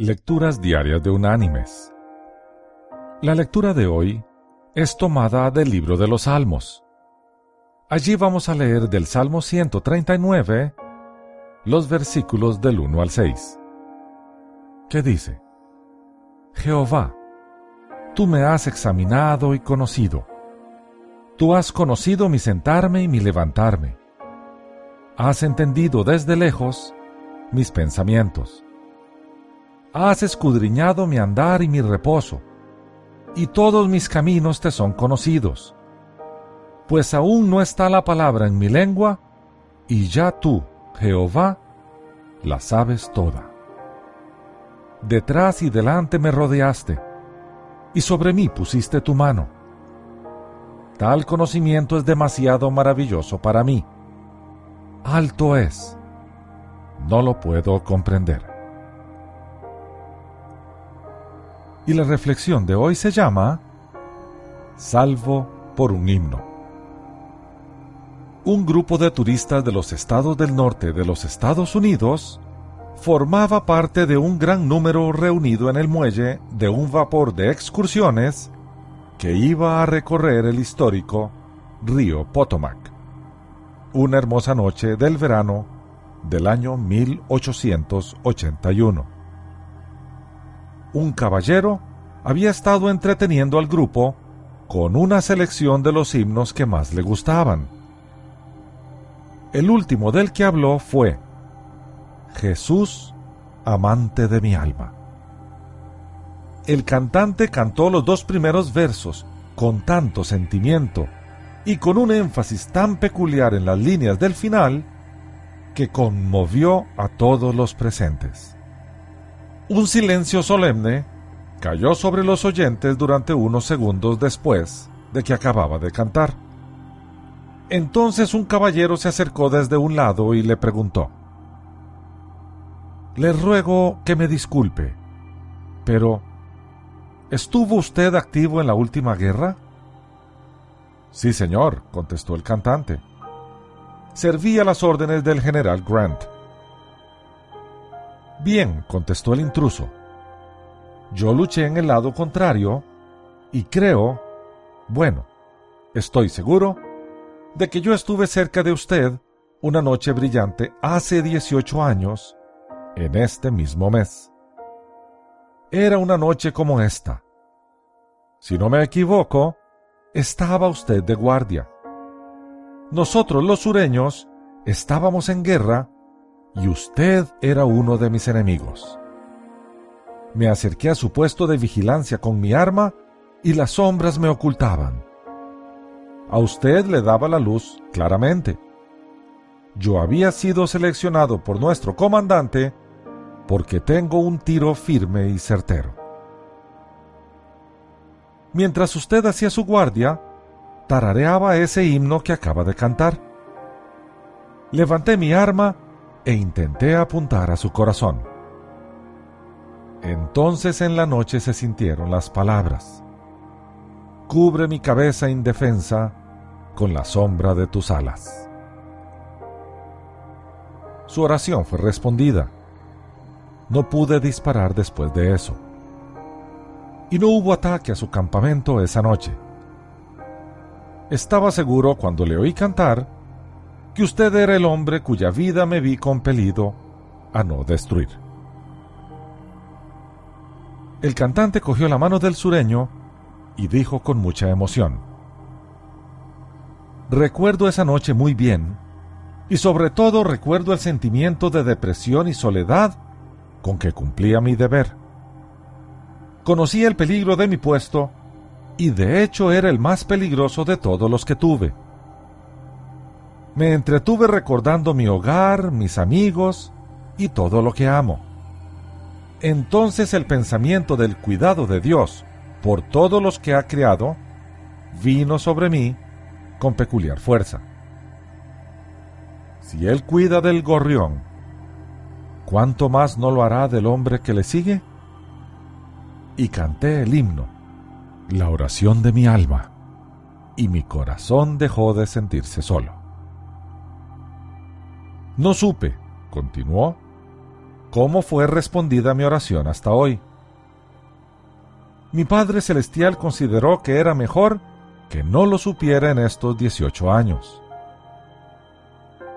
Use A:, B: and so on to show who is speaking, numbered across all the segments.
A: Lecturas Diarias de Unánimes. La lectura de hoy es tomada del libro de los Salmos. Allí vamos a leer del Salmo 139 los versículos del 1 al 6. ¿Qué dice? Jehová, tú me has examinado y conocido. Tú has conocido mi sentarme y mi levantarme. Has entendido desde lejos mis pensamientos Has escudriñado mi andar y mi reposo, y todos mis caminos te son conocidos. Pues aún no está la palabra en mi lengua, y ya tú, Jehová, la sabes toda. Detrás y delante me rodeaste, y sobre mí pusiste tu mano. Tal conocimiento es demasiado maravilloso para mí. Alto es. No lo puedo comprender. Y la reflexión de hoy se llama Salvo por un himno. Un grupo de turistas de los estados del norte de los Estados Unidos formaba parte de un gran número reunido en el muelle de un vapor de excursiones que iba a recorrer el histórico río Potomac. Una hermosa noche del verano del año 1881 un caballero había estado entreteniendo al grupo con una selección de los himnos que más le gustaban. El último del que habló fue Jesús, amante de mi alma. El cantante cantó los dos primeros versos con tanto sentimiento y con un énfasis tan peculiar en las líneas del final que conmovió a todos los presentes. Un silencio solemne cayó sobre los oyentes durante unos segundos después de que acababa de cantar. Entonces un caballero se acercó desde un lado y le preguntó, Le ruego que me disculpe, pero ¿estuvo usted activo en la última guerra? Sí, señor, contestó el cantante. Serví a las órdenes del general Grant. Bien, contestó el intruso. Yo luché en el lado contrario y creo, bueno, estoy seguro, de que yo estuve cerca de usted una noche brillante hace 18 años, en este mismo mes. Era una noche como esta. Si no me equivoco, estaba usted de guardia. Nosotros los sureños estábamos en guerra y usted era uno de mis enemigos. Me acerqué a su puesto de vigilancia con mi arma y las sombras me ocultaban. A usted le daba la luz claramente. Yo había sido seleccionado por nuestro comandante porque tengo un tiro firme y certero. Mientras usted hacía su guardia, tarareaba ese himno que acaba de cantar. Levanté mi arma e intenté apuntar a su corazón. Entonces en la noche se sintieron las palabras. Cubre mi cabeza indefensa con la sombra de tus alas. Su oración fue respondida. No pude disparar después de eso. Y no hubo ataque a su campamento esa noche. Estaba seguro cuando le oí cantar que usted era el hombre cuya vida me vi compelido a no destruir. El cantante cogió la mano del sureño y dijo con mucha emoción, Recuerdo esa noche muy bien, y sobre todo recuerdo el sentimiento de depresión y soledad con que cumplía mi deber. Conocí el peligro de mi puesto, y de hecho era el más peligroso de todos los que tuve me entretuve recordando mi hogar, mis amigos y todo lo que amo. Entonces el pensamiento del cuidado de Dios por todos los que ha creado vino sobre mí con peculiar fuerza. Si Él cuida del gorrión, ¿cuánto más no lo hará del hombre que le sigue? Y canté el himno, la oración de mi alma, y mi corazón dejó de sentirse solo. No supe, continuó, cómo fue respondida mi oración hasta hoy. Mi Padre Celestial consideró que era mejor que no lo supiera en estos 18 años.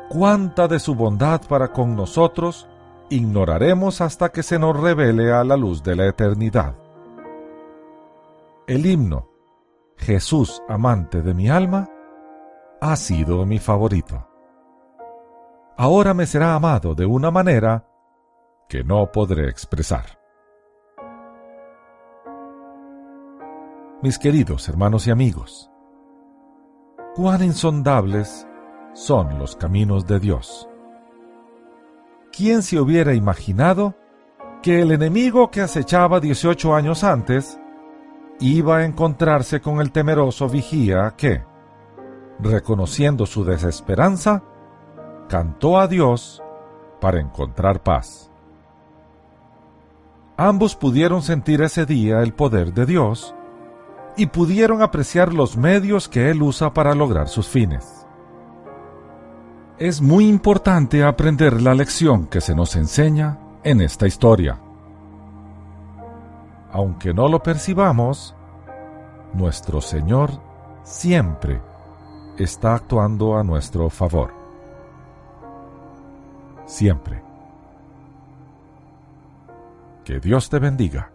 A: Cuánta de su bondad para con nosotros ignoraremos hasta que se nos revele a la luz de la eternidad. El himno Jesús, amante de mi alma, ha sido mi favorito. Ahora me será amado de una manera que no podré expresar. Mis queridos hermanos y amigos, cuán insondables son los caminos de Dios. ¿Quién se hubiera imaginado que el enemigo que acechaba 18 años antes iba a encontrarse con el temeroso vigía que, reconociendo su desesperanza, cantó a Dios para encontrar paz. Ambos pudieron sentir ese día el poder de Dios y pudieron apreciar los medios que Él usa para lograr sus fines es muy importante aprender la lección que se nos enseña en esta historia. Aunque no lo percibamos, nuestro Señor siempre está actuando a nuestro favor. Siempre. Que Dios te bendiga.